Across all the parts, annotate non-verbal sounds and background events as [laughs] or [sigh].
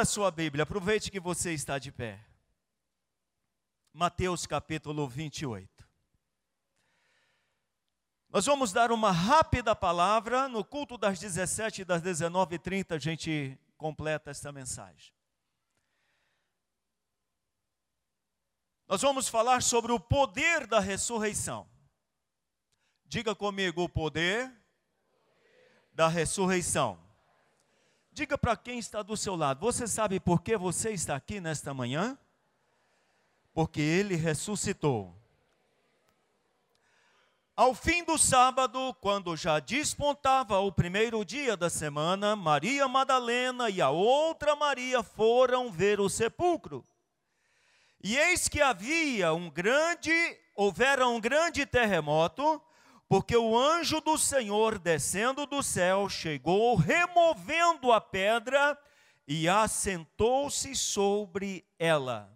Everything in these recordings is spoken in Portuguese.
Abra sua Bíblia, aproveite que você está de pé. Mateus capítulo 28. Nós vamos dar uma rápida palavra, no culto das 17 e das 19h30 a gente completa esta mensagem. Nós vamos falar sobre o poder da ressurreição. Diga comigo o poder da ressurreição. Diga para quem está do seu lado: você sabe por que você está aqui nesta manhã? Porque ele ressuscitou. Ao fim do sábado, quando já despontava o primeiro dia da semana, Maria Madalena e a outra Maria foram ver o sepulcro. E eis que havia um grande, houvera um grande terremoto, porque o anjo do Senhor descendo do céu chegou removendo a pedra e assentou-se sobre ela.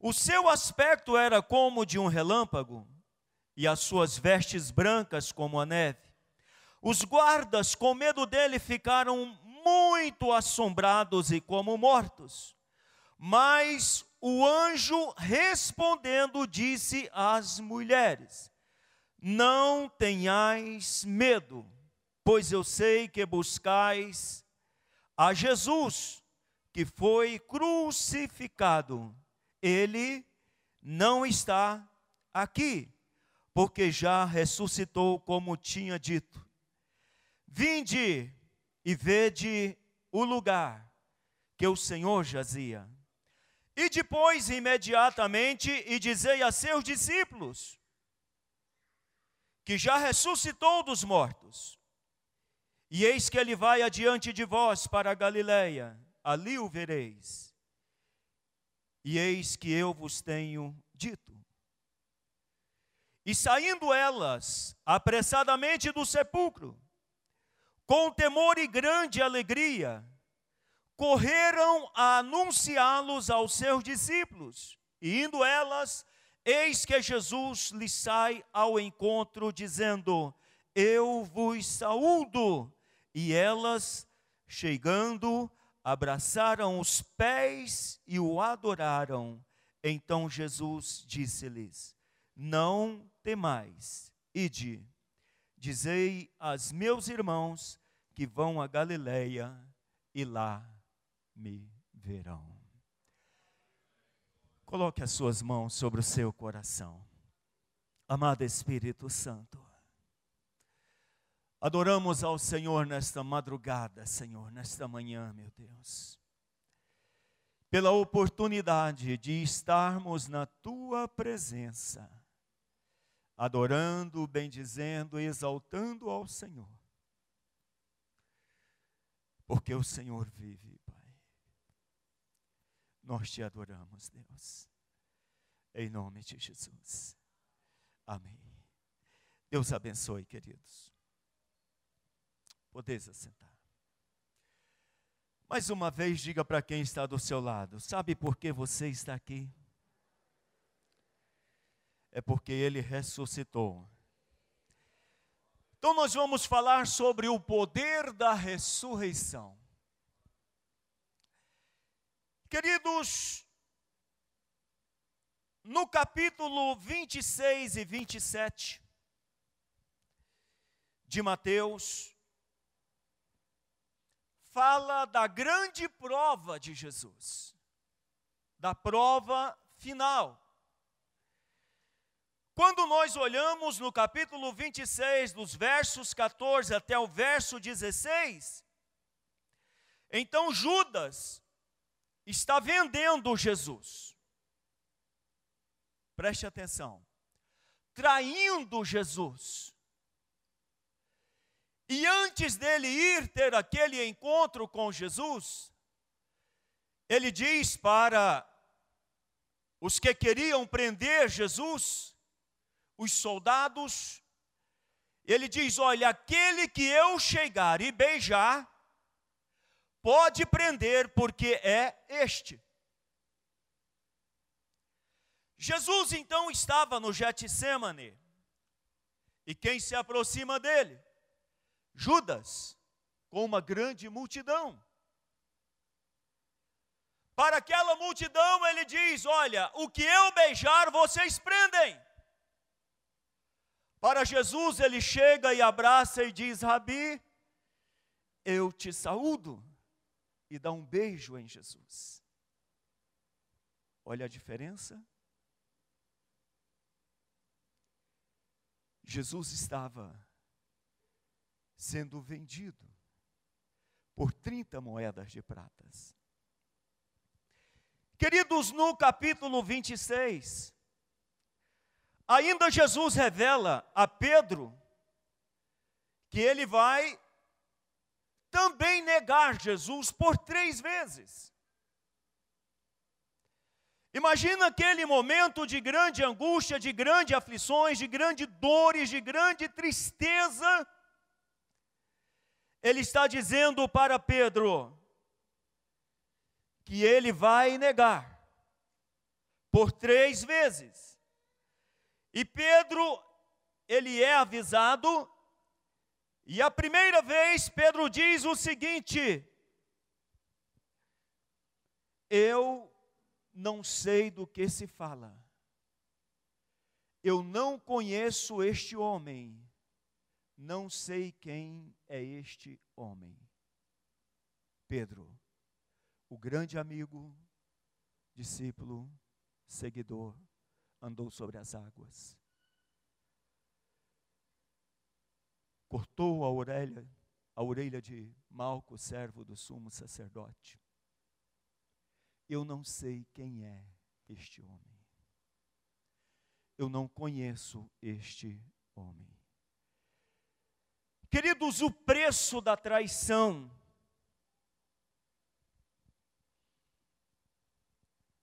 O seu aspecto era como de um relâmpago e as suas vestes brancas como a neve. Os guardas, com medo dele, ficaram muito assombrados e como mortos. Mas o anjo respondendo disse às mulheres: não tenhais medo, pois eu sei que buscais a Jesus, que foi crucificado. Ele não está aqui, porque já ressuscitou, como tinha dito. Vinde e vede o lugar que o Senhor jazia. E depois, imediatamente, e dizei a seus discípulos: que já ressuscitou dos mortos. E eis que ele vai adiante de vós para a Galiléia, ali o vereis. E eis que eu vos tenho dito. E saindo elas apressadamente do sepulcro, com temor e grande alegria, correram a anunciá-los aos seus discípulos. E indo elas, Eis que Jesus lhe sai ao encontro, dizendo: Eu vos saúdo. E elas, chegando, abraçaram os pés e o adoraram. Então Jesus disse-lhes: Não temais, ide, dizei aos meus irmãos que vão a Galileia e lá me verão. Coloque as suas mãos sobre o seu coração. Amado Espírito Santo, adoramos ao Senhor nesta madrugada, Senhor, nesta manhã, meu Deus, pela oportunidade de estarmos na tua presença, adorando, bendizendo exaltando ao Senhor, porque o Senhor vive nós te adoramos, Deus. Em nome de Jesus. Amém. Deus abençoe, queridos. Podeis assentar. Mais uma vez, diga para quem está do seu lado: sabe por que você está aqui? É porque ele ressuscitou. Então, nós vamos falar sobre o poder da ressurreição. Queridos, no capítulo 26 e 27 de Mateus, fala da grande prova de Jesus, da prova final. Quando nós olhamos no capítulo 26, dos versos 14 até o verso 16, então Judas, está vendendo Jesus. Preste atenção. Traindo Jesus. E antes dele ir ter aquele encontro com Jesus, ele diz para os que queriam prender Jesus, os soldados, ele diz: Olha, aquele que eu chegar e beijar, pode prender, porque é este. Jesus então estava no Getsemane. E quem se aproxima dele? Judas, com uma grande multidão. Para aquela multidão, ele diz: Olha, o que eu beijar, vocês prendem. Para Jesus, ele chega e abraça e diz: Rabi, eu te saúdo. E dá um beijo em Jesus. Olha a diferença. Jesus estava sendo vendido por 30 moedas de pratas. Queridos, no capítulo 26, ainda Jesus revela a Pedro que ele vai também negar Jesus por três vezes. Imagina aquele momento de grande angústia, de grandes aflições, de grandes dores, de grande tristeza. Ele está dizendo para Pedro que ele vai negar por três vezes. E Pedro, ele é avisado, e a primeira vez Pedro diz o seguinte: Eu não sei do que se fala. Eu não conheço este homem. Não sei quem é este homem. Pedro, o grande amigo, discípulo, seguidor, andou sobre as águas. Cortou a orelha, a orelha de Malco, servo do sumo sacerdote eu não sei quem é este homem. Eu não conheço este homem. Queridos, o preço da traição.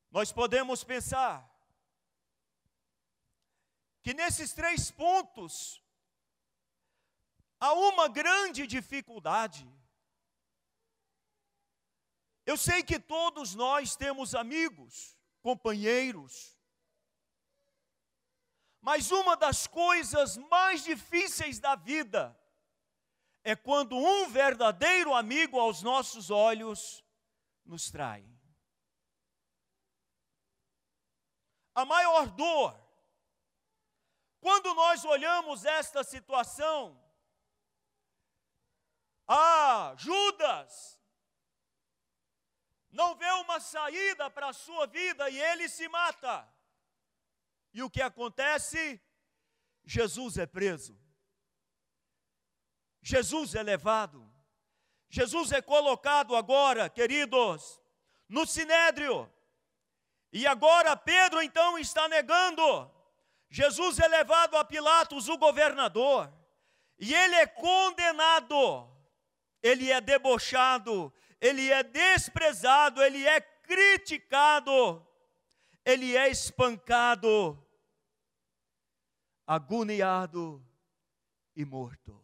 Nós podemos pensar que nesses três pontos há uma grande dificuldade. Eu sei que todos nós temos amigos, companheiros, mas uma das coisas mais difíceis da vida é quando um verdadeiro amigo aos nossos olhos nos trai. A maior dor, quando nós olhamos esta situação, ah, Judas, não vê uma saída para a sua vida e ele se mata. E o que acontece? Jesus é preso. Jesus é levado. Jesus é colocado agora, queridos, no sinédrio. E agora Pedro então está negando. Jesus é levado a Pilatos, o governador, e ele é condenado, ele é debochado, ele é desprezado, ele é criticado, ele é espancado, agoniado e morto.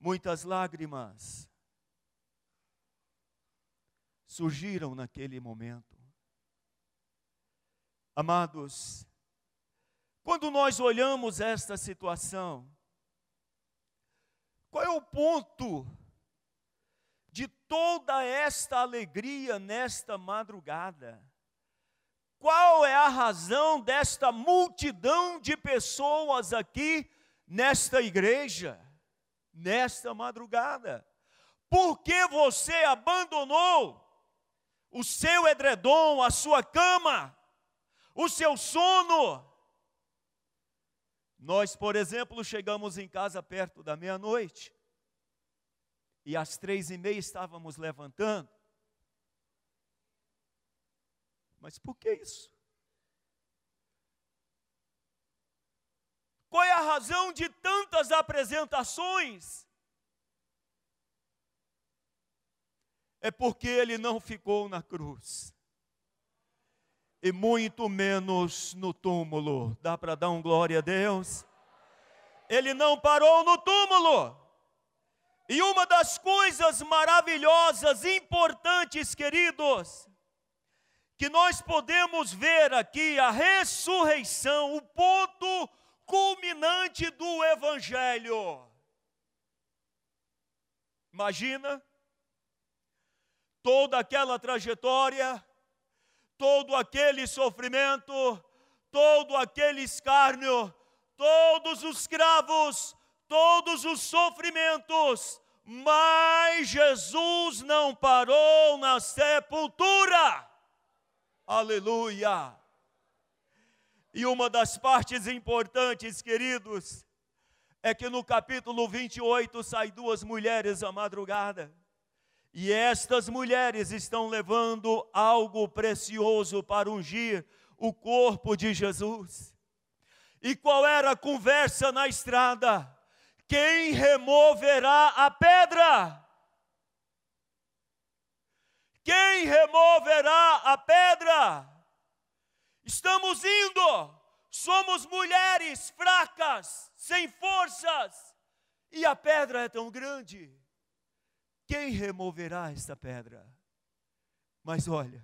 Muitas lágrimas surgiram naquele momento. Amados, quando nós olhamos esta situação, qual é o ponto de toda esta alegria nesta madrugada? Qual é a razão desta multidão de pessoas aqui nesta igreja, nesta madrugada? Por que você abandonou o seu edredom, a sua cama, o seu sono, nós, por exemplo, chegamos em casa perto da meia-noite e às três e meia estávamos levantando. Mas por que isso? Qual é a razão de tantas apresentações? É porque ele não ficou na cruz e muito menos no túmulo. Dá para dar um glória a Deus? Ele não parou no túmulo. E uma das coisas maravilhosas, importantes, queridos, que nós podemos ver aqui a ressurreição, o ponto culminante do Evangelho. Imagina toda aquela trajetória, todo aquele sofrimento, todo aquele escárnio, todos os cravos, todos os sofrimentos, mas Jesus não parou na sepultura. Aleluia! E uma das partes importantes, queridos, é que no capítulo 28 sai duas mulheres à madrugada. E estas mulheres estão levando algo precioso para ungir o corpo de Jesus. E qual era a conversa na estrada? Quem removerá a pedra? Quem removerá a pedra? Estamos indo, somos mulheres fracas, sem forças, e a pedra é tão grande. Quem removerá esta pedra? Mas olha,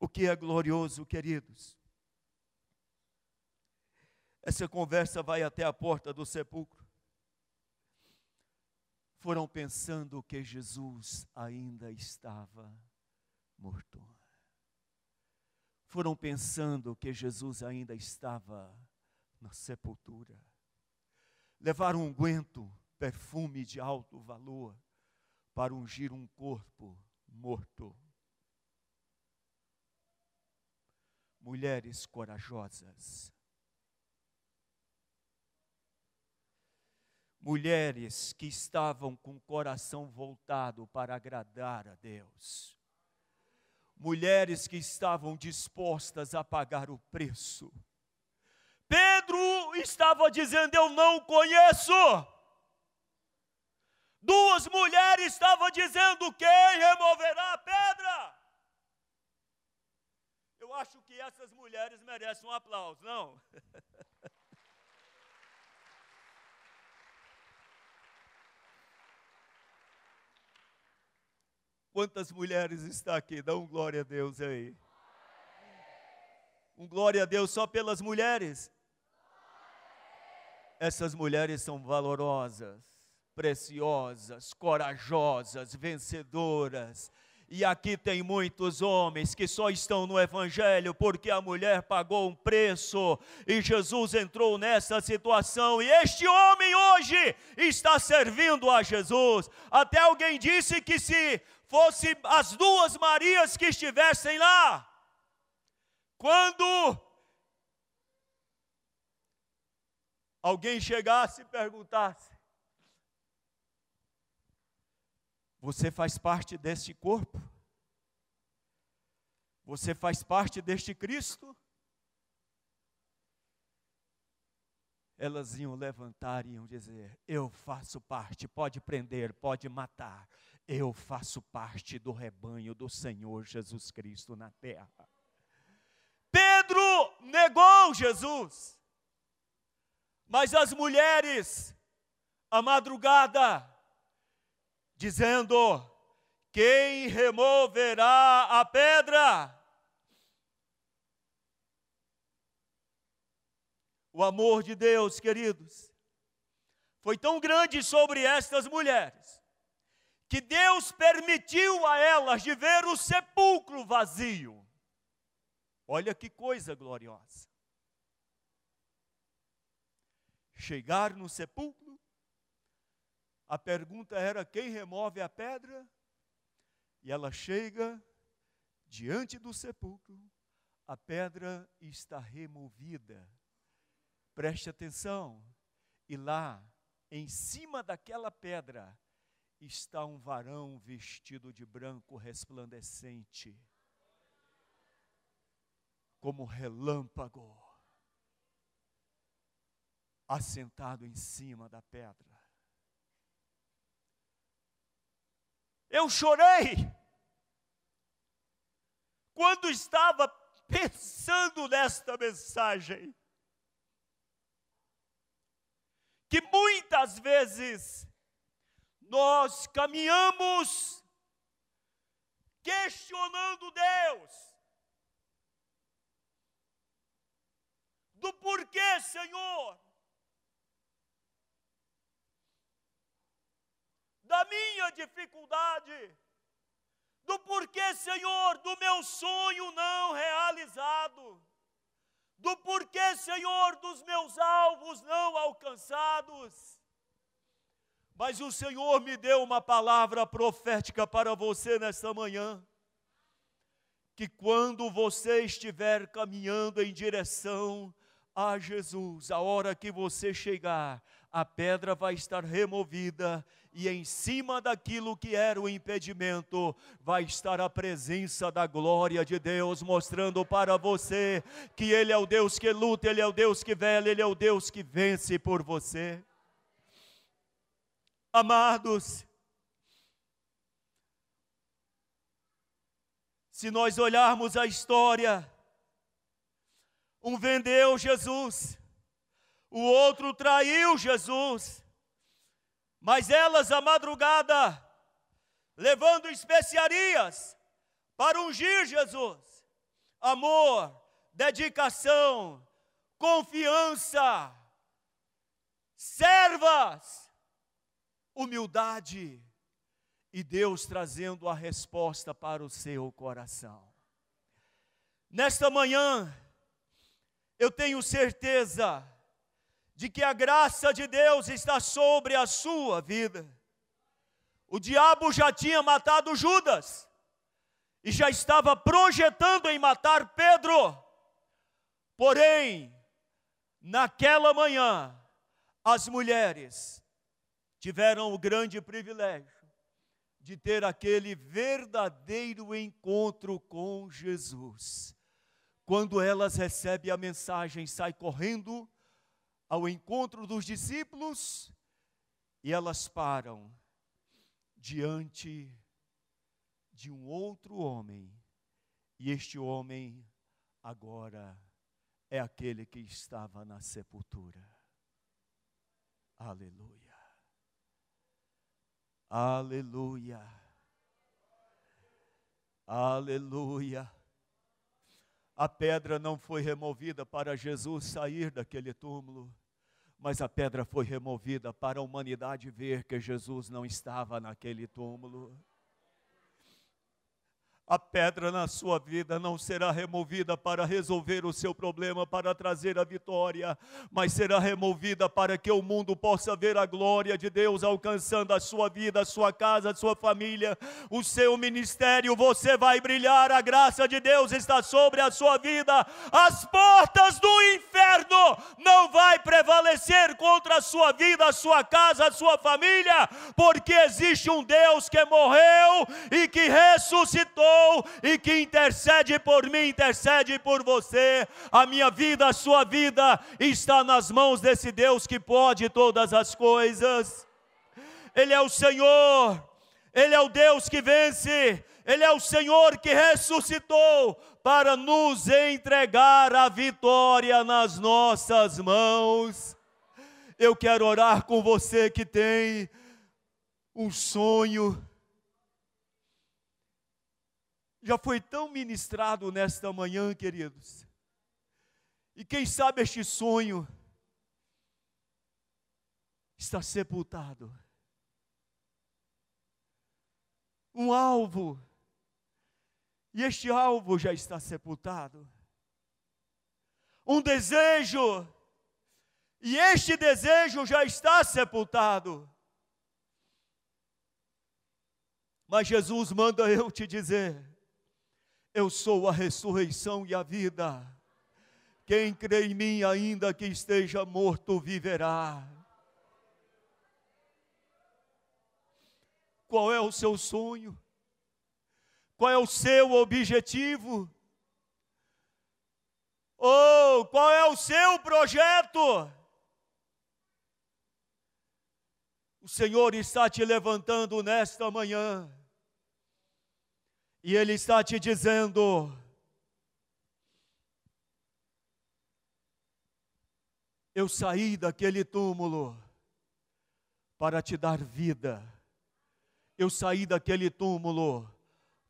o que é glorioso, queridos. Essa conversa vai até a porta do sepulcro. Foram pensando que Jesus ainda estava morto. Foram pensando que Jesus ainda estava na sepultura. Levaram um guento, perfume de alto valor, para ungir um corpo morto. Mulheres corajosas. Mulheres que estavam com o coração voltado para agradar a Deus. Mulheres que estavam dispostas a pagar o preço. Pedro estava dizendo: Eu não conheço. Duas mulheres estavam dizendo: quem removerá a pedra? Eu acho que essas mulheres merecem um aplauso, não? [laughs] Quantas mulheres está aqui? Dá um glória a Deus aí. Um glória a Deus só pelas mulheres. Essas mulheres são valorosas preciosas, corajosas, vencedoras. E aqui tem muitos homens que só estão no Evangelho porque a mulher pagou um preço e Jesus entrou nessa situação. E este homem hoje está servindo a Jesus. Até alguém disse que se fosse as duas Marias que estivessem lá, quando alguém chegasse e perguntasse: Você faz parte deste corpo? Você faz parte deste Cristo? Elas iam levantar e iam dizer: Eu faço parte, pode prender, pode matar, eu faço parte do rebanho do Senhor Jesus Cristo na terra. Pedro negou Jesus, mas as mulheres, a madrugada, dizendo: Quem removerá a pedra? O amor de Deus, queridos, foi tão grande sobre estas mulheres, que Deus permitiu a elas de ver o sepulcro vazio. Olha que coisa gloriosa. Chegar no sepulcro, a pergunta era: quem remove a pedra? E ela chega diante do sepulcro, a pedra está removida. Preste atenção, e lá, em cima daquela pedra, está um varão vestido de branco resplandecente, como relâmpago, assentado em cima da pedra. Eu chorei quando estava pensando nesta mensagem. Que muitas vezes nós caminhamos questionando Deus. Do porquê, Senhor, da minha dificuldade, do porquê, Senhor, do meu sonho não realizado, do porquê, Senhor, dos meus alvos não alcançados. Mas o Senhor me deu uma palavra profética para você nesta manhã. Que quando você estiver caminhando em direção a Jesus, a hora que você chegar, a pedra vai estar removida e em cima daquilo que era o impedimento vai estar a presença da glória de Deus, mostrando para você que Ele é o Deus que luta, Ele é o Deus que vela, Ele é o Deus que vence por você. Amados, se nós olharmos a história, um vendeu Jesus, o outro traiu Jesus, mas elas à madrugada, levando especiarias para ungir Jesus. Amor, dedicação, confiança, servas, humildade e Deus trazendo a resposta para o seu coração. Nesta manhã, eu tenho certeza de que a graça de Deus está sobre a sua vida. O diabo já tinha matado Judas e já estava projetando em matar Pedro. Porém, naquela manhã, as mulheres tiveram o grande privilégio de ter aquele verdadeiro encontro com Jesus. Quando elas recebem a mensagem, sai correndo ao encontro dos discípulos e elas param diante de um outro homem. E este homem agora é aquele que estava na sepultura. Aleluia. Aleluia. Aleluia. A pedra não foi removida para Jesus sair daquele túmulo, mas a pedra foi removida para a humanidade ver que Jesus não estava naquele túmulo a pedra na sua vida não será removida para resolver o seu problema, para trazer a vitória, mas será removida para que o mundo possa ver a glória de Deus alcançando a sua vida, a sua casa, a sua família, o seu ministério. Você vai brilhar, a graça de Deus está sobre a sua vida. As portas do prevalecer contra a sua vida, a sua casa, a sua família, porque existe um Deus que morreu e que ressuscitou e que intercede por mim, intercede por você. A minha vida, a sua vida está nas mãos desse Deus que pode todas as coisas. Ele é o Senhor, Ele é o Deus que vence, Ele é o Senhor que ressuscitou para nos entregar a vitória nas nossas mãos. Eu quero orar com você que tem um sonho já foi tão ministrado nesta manhã, queridos. E quem sabe este sonho está sepultado. Um alvo, e este alvo já está sepultado. Um desejo, e este desejo já está sepultado. Mas Jesus manda eu te dizer: eu sou a ressurreição e a vida. Quem crê em mim, ainda que esteja morto, viverá. Qual é o seu sonho? Qual é o seu objetivo? Ou oh, qual é o seu projeto? O Senhor está te levantando nesta manhã e Ele está te dizendo: Eu saí daquele túmulo para te dar vida. Eu saí daquele túmulo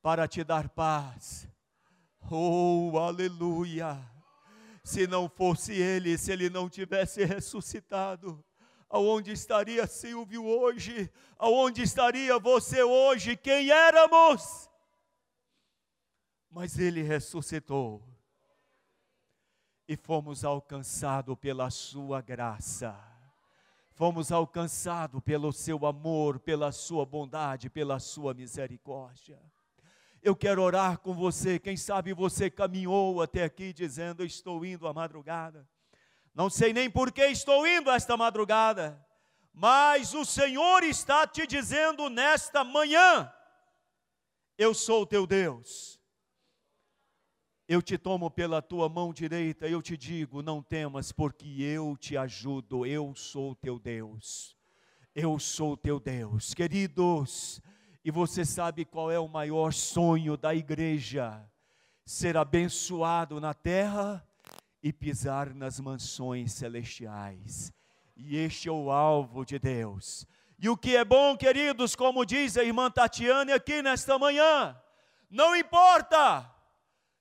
para te dar paz. Oh, aleluia! Se não fosse Ele, se Ele não tivesse ressuscitado, aonde estaria Silvio hoje? Aonde estaria você hoje? Quem éramos? mas ele ressuscitou. E fomos alcançados pela sua graça. Fomos alcançados pelo seu amor, pela sua bondade, pela sua misericórdia. Eu quero orar com você. Quem sabe você caminhou até aqui dizendo: Estou indo à madrugada. Não sei nem por que estou indo esta madrugada, mas o Senhor está te dizendo nesta manhã: Eu sou teu Deus. Eu te tomo pela tua mão direita, eu te digo: não temas, porque eu te ajudo, eu sou teu Deus. Eu sou teu Deus. Queridos, e você sabe qual é o maior sonho da igreja? Ser abençoado na terra e pisar nas mansões celestiais. E este é o alvo de Deus. E o que é bom, queridos, como diz a irmã Tatiane aqui nesta manhã, não importa,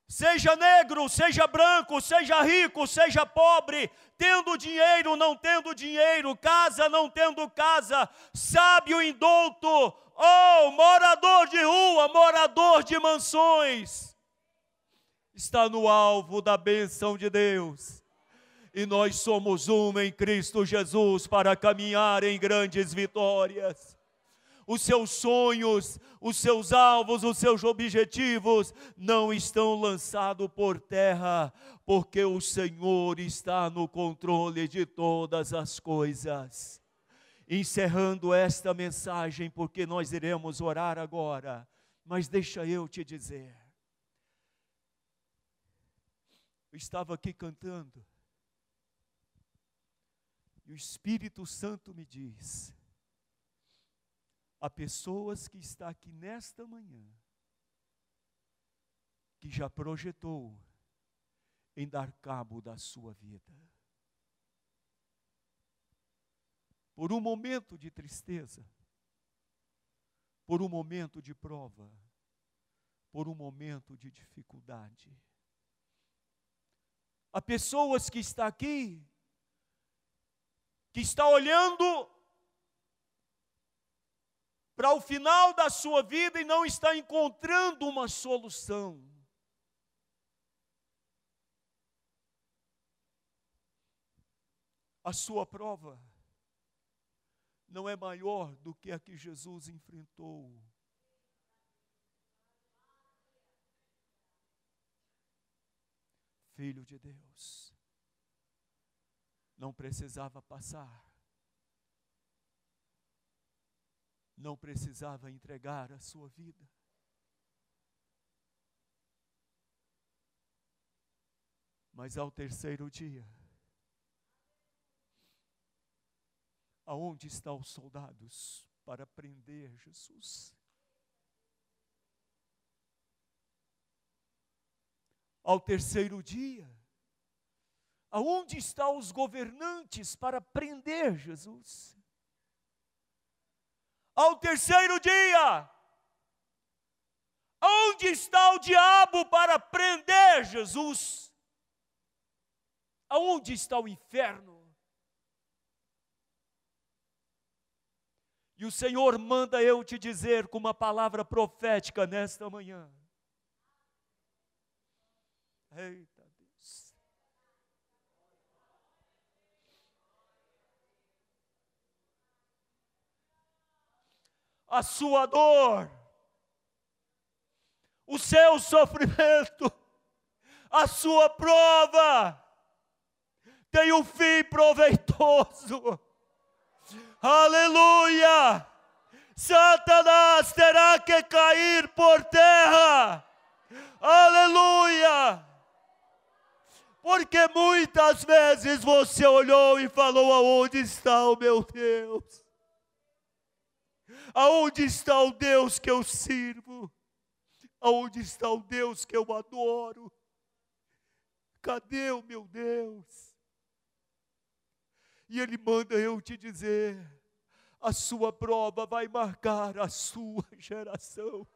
seja negro, seja branco, seja rico, seja pobre, tendo dinheiro, não tendo dinheiro, casa, não tendo casa, sábio, indouto, Oh, morador de rua, morador de mansões, está no alvo da bênção de Deus. E nós somos um em Cristo Jesus para caminhar em grandes vitórias. Os seus sonhos, os seus alvos, os seus objetivos não estão lançados por terra, porque o Senhor está no controle de todas as coisas encerrando esta mensagem, porque nós iremos orar agora, mas deixa eu te dizer. Eu estava aqui cantando, e o Espírito Santo me diz: há pessoas que está aqui nesta manhã, que já projetou em dar cabo da sua vida. por um momento de tristeza, por um momento de prova, por um momento de dificuldade. Há pessoas que está aqui que está olhando para o final da sua vida e não está encontrando uma solução. A sua prova não é maior do que a que Jesus enfrentou. Filho de Deus, não precisava passar, não precisava entregar a sua vida. Mas ao terceiro dia, Aonde estão os soldados para prender Jesus? Ao terceiro dia, aonde estão os governantes para prender Jesus? Ao terceiro dia, Onde está o diabo para prender Jesus? Aonde está o inferno? E o Senhor manda eu te dizer com uma palavra profética nesta manhã. Eita Deus. A sua dor, o seu sofrimento, a sua prova tem um fim proveitoso Aleluia! Satanás terá que cair por terra. Aleluia! Porque muitas vezes você olhou e falou: aonde está o meu Deus? Aonde está o Deus que eu sirvo? Aonde está o Deus que eu adoro? Cadê o meu Deus? E Ele manda eu te dizer: a sua prova vai marcar a sua [laughs] geração.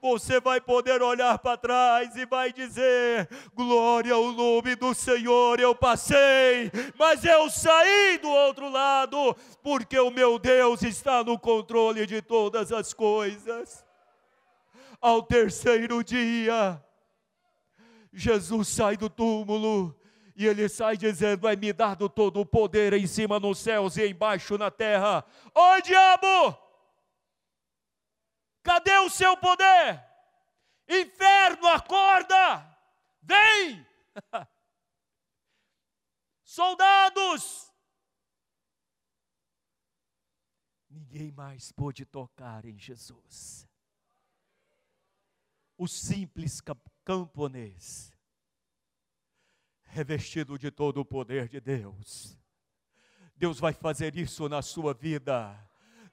Você vai poder olhar para trás e vai dizer: Glória ao nome do Senhor, eu passei, mas eu saí do outro lado, porque o meu Deus está no controle de todas as coisas. Ao terceiro dia, Jesus sai do túmulo e ele sai dizendo: É me dado todo o poder em cima nos céus e embaixo na terra. Oi, diabo! Cadê o seu poder? Inferno, acorda! Vem! [laughs] Soldados! Ninguém mais pôde tocar em Jesus. O simples camponês, revestido de todo o poder de Deus. Deus vai fazer isso na sua vida.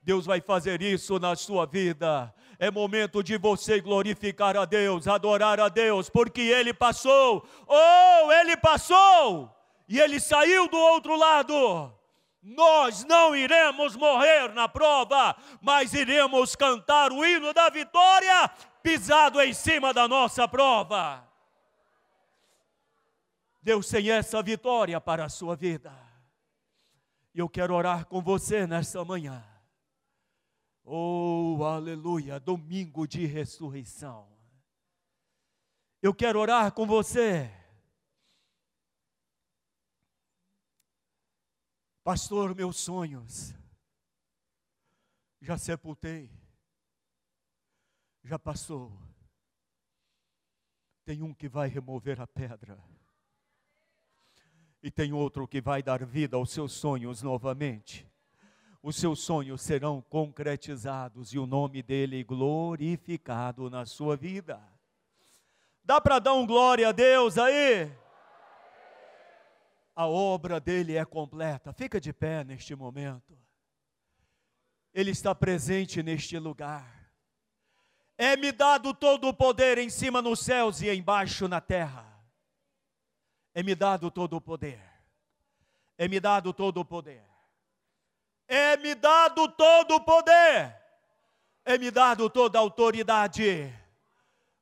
Deus vai fazer isso na sua vida. É momento de você glorificar a Deus, adorar a Deus, porque Ele passou, oh, Ele passou, e Ele saiu do outro lado. Nós não iremos morrer na prova, mas iremos cantar o hino da vitória pisado em cima da nossa prova. Deus tem essa vitória para a sua vida. E eu quero orar com você nesta manhã. Oh, aleluia, domingo de ressurreição. Eu quero orar com você. Pastor, meus sonhos já sepultei, já passou. Tem um que vai remover a pedra, e tem outro que vai dar vida aos seus sonhos novamente os seus sonhos serão concretizados e o nome dele glorificado na sua vida. Dá para dar um glória a Deus aí? A obra dele é completa. Fica de pé neste momento. Ele está presente neste lugar. É-me dado todo o poder em cima nos céus e embaixo na terra. É-me dado todo o poder. É-me dado todo o poder é-me dado todo o poder, é-me dado toda a autoridade.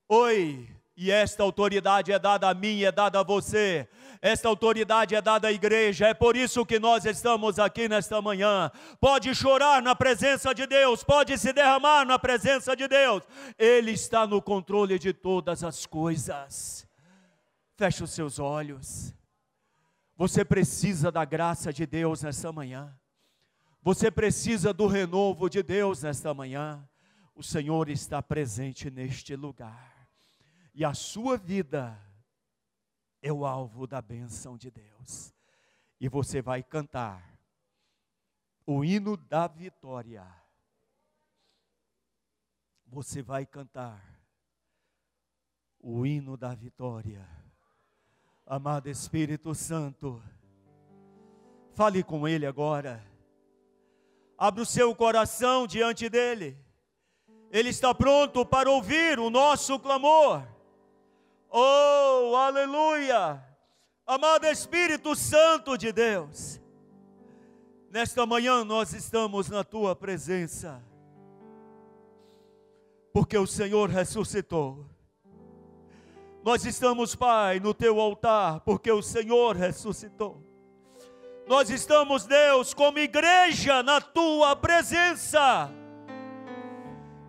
Oi, e esta autoridade é dada a mim, é dada a você. Esta autoridade é dada à igreja, é por isso que nós estamos aqui nesta manhã. Pode chorar na presença de Deus, pode se derramar na presença de Deus. Ele está no controle de todas as coisas. Feche os seus olhos. Você precisa da graça de Deus nesta manhã. Você precisa do renovo de Deus nesta manhã. O Senhor está presente neste lugar. E a sua vida é o alvo da benção de Deus. E você vai cantar o hino da vitória. Você vai cantar o hino da vitória. Amado Espírito Santo, fale com Ele agora. Abra o seu coração diante dele. Ele está pronto para ouvir o nosso clamor. Oh, aleluia! Amado Espírito Santo de Deus, nesta manhã nós estamos na tua presença, porque o Senhor ressuscitou. Nós estamos, Pai, no teu altar, porque o Senhor ressuscitou. Nós estamos, Deus, como igreja na tua presença.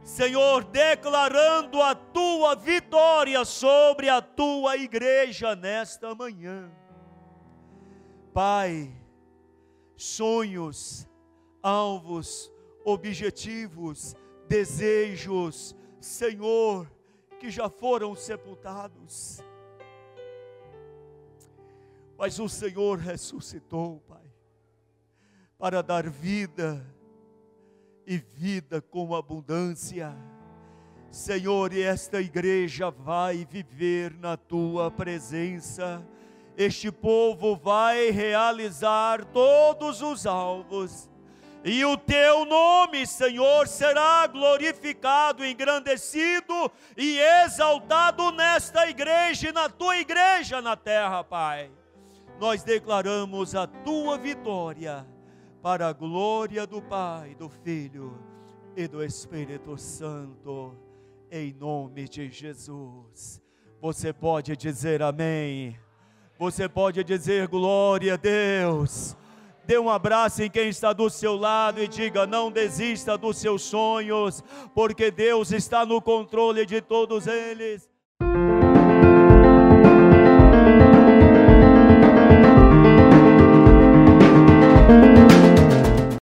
Senhor, declarando a tua vitória sobre a tua igreja nesta manhã. Pai, sonhos, alvos, objetivos, desejos, Senhor, que já foram sepultados mas o Senhor ressuscitou, Pai, para dar vida e vida com abundância. Senhor, e esta igreja vai viver na tua presença. Este povo vai realizar todos os alvos. E o teu nome, Senhor, será glorificado, engrandecido e exaltado nesta igreja e na tua igreja na terra, Pai nós declaramos a tua vitória para a glória do Pai, do Filho e do Espírito Santo, em nome de Jesus. Você pode dizer amém. Você pode dizer glória a Deus. Dê um abraço em quem está do seu lado e diga: não desista dos seus sonhos, porque Deus está no controle de todos eles.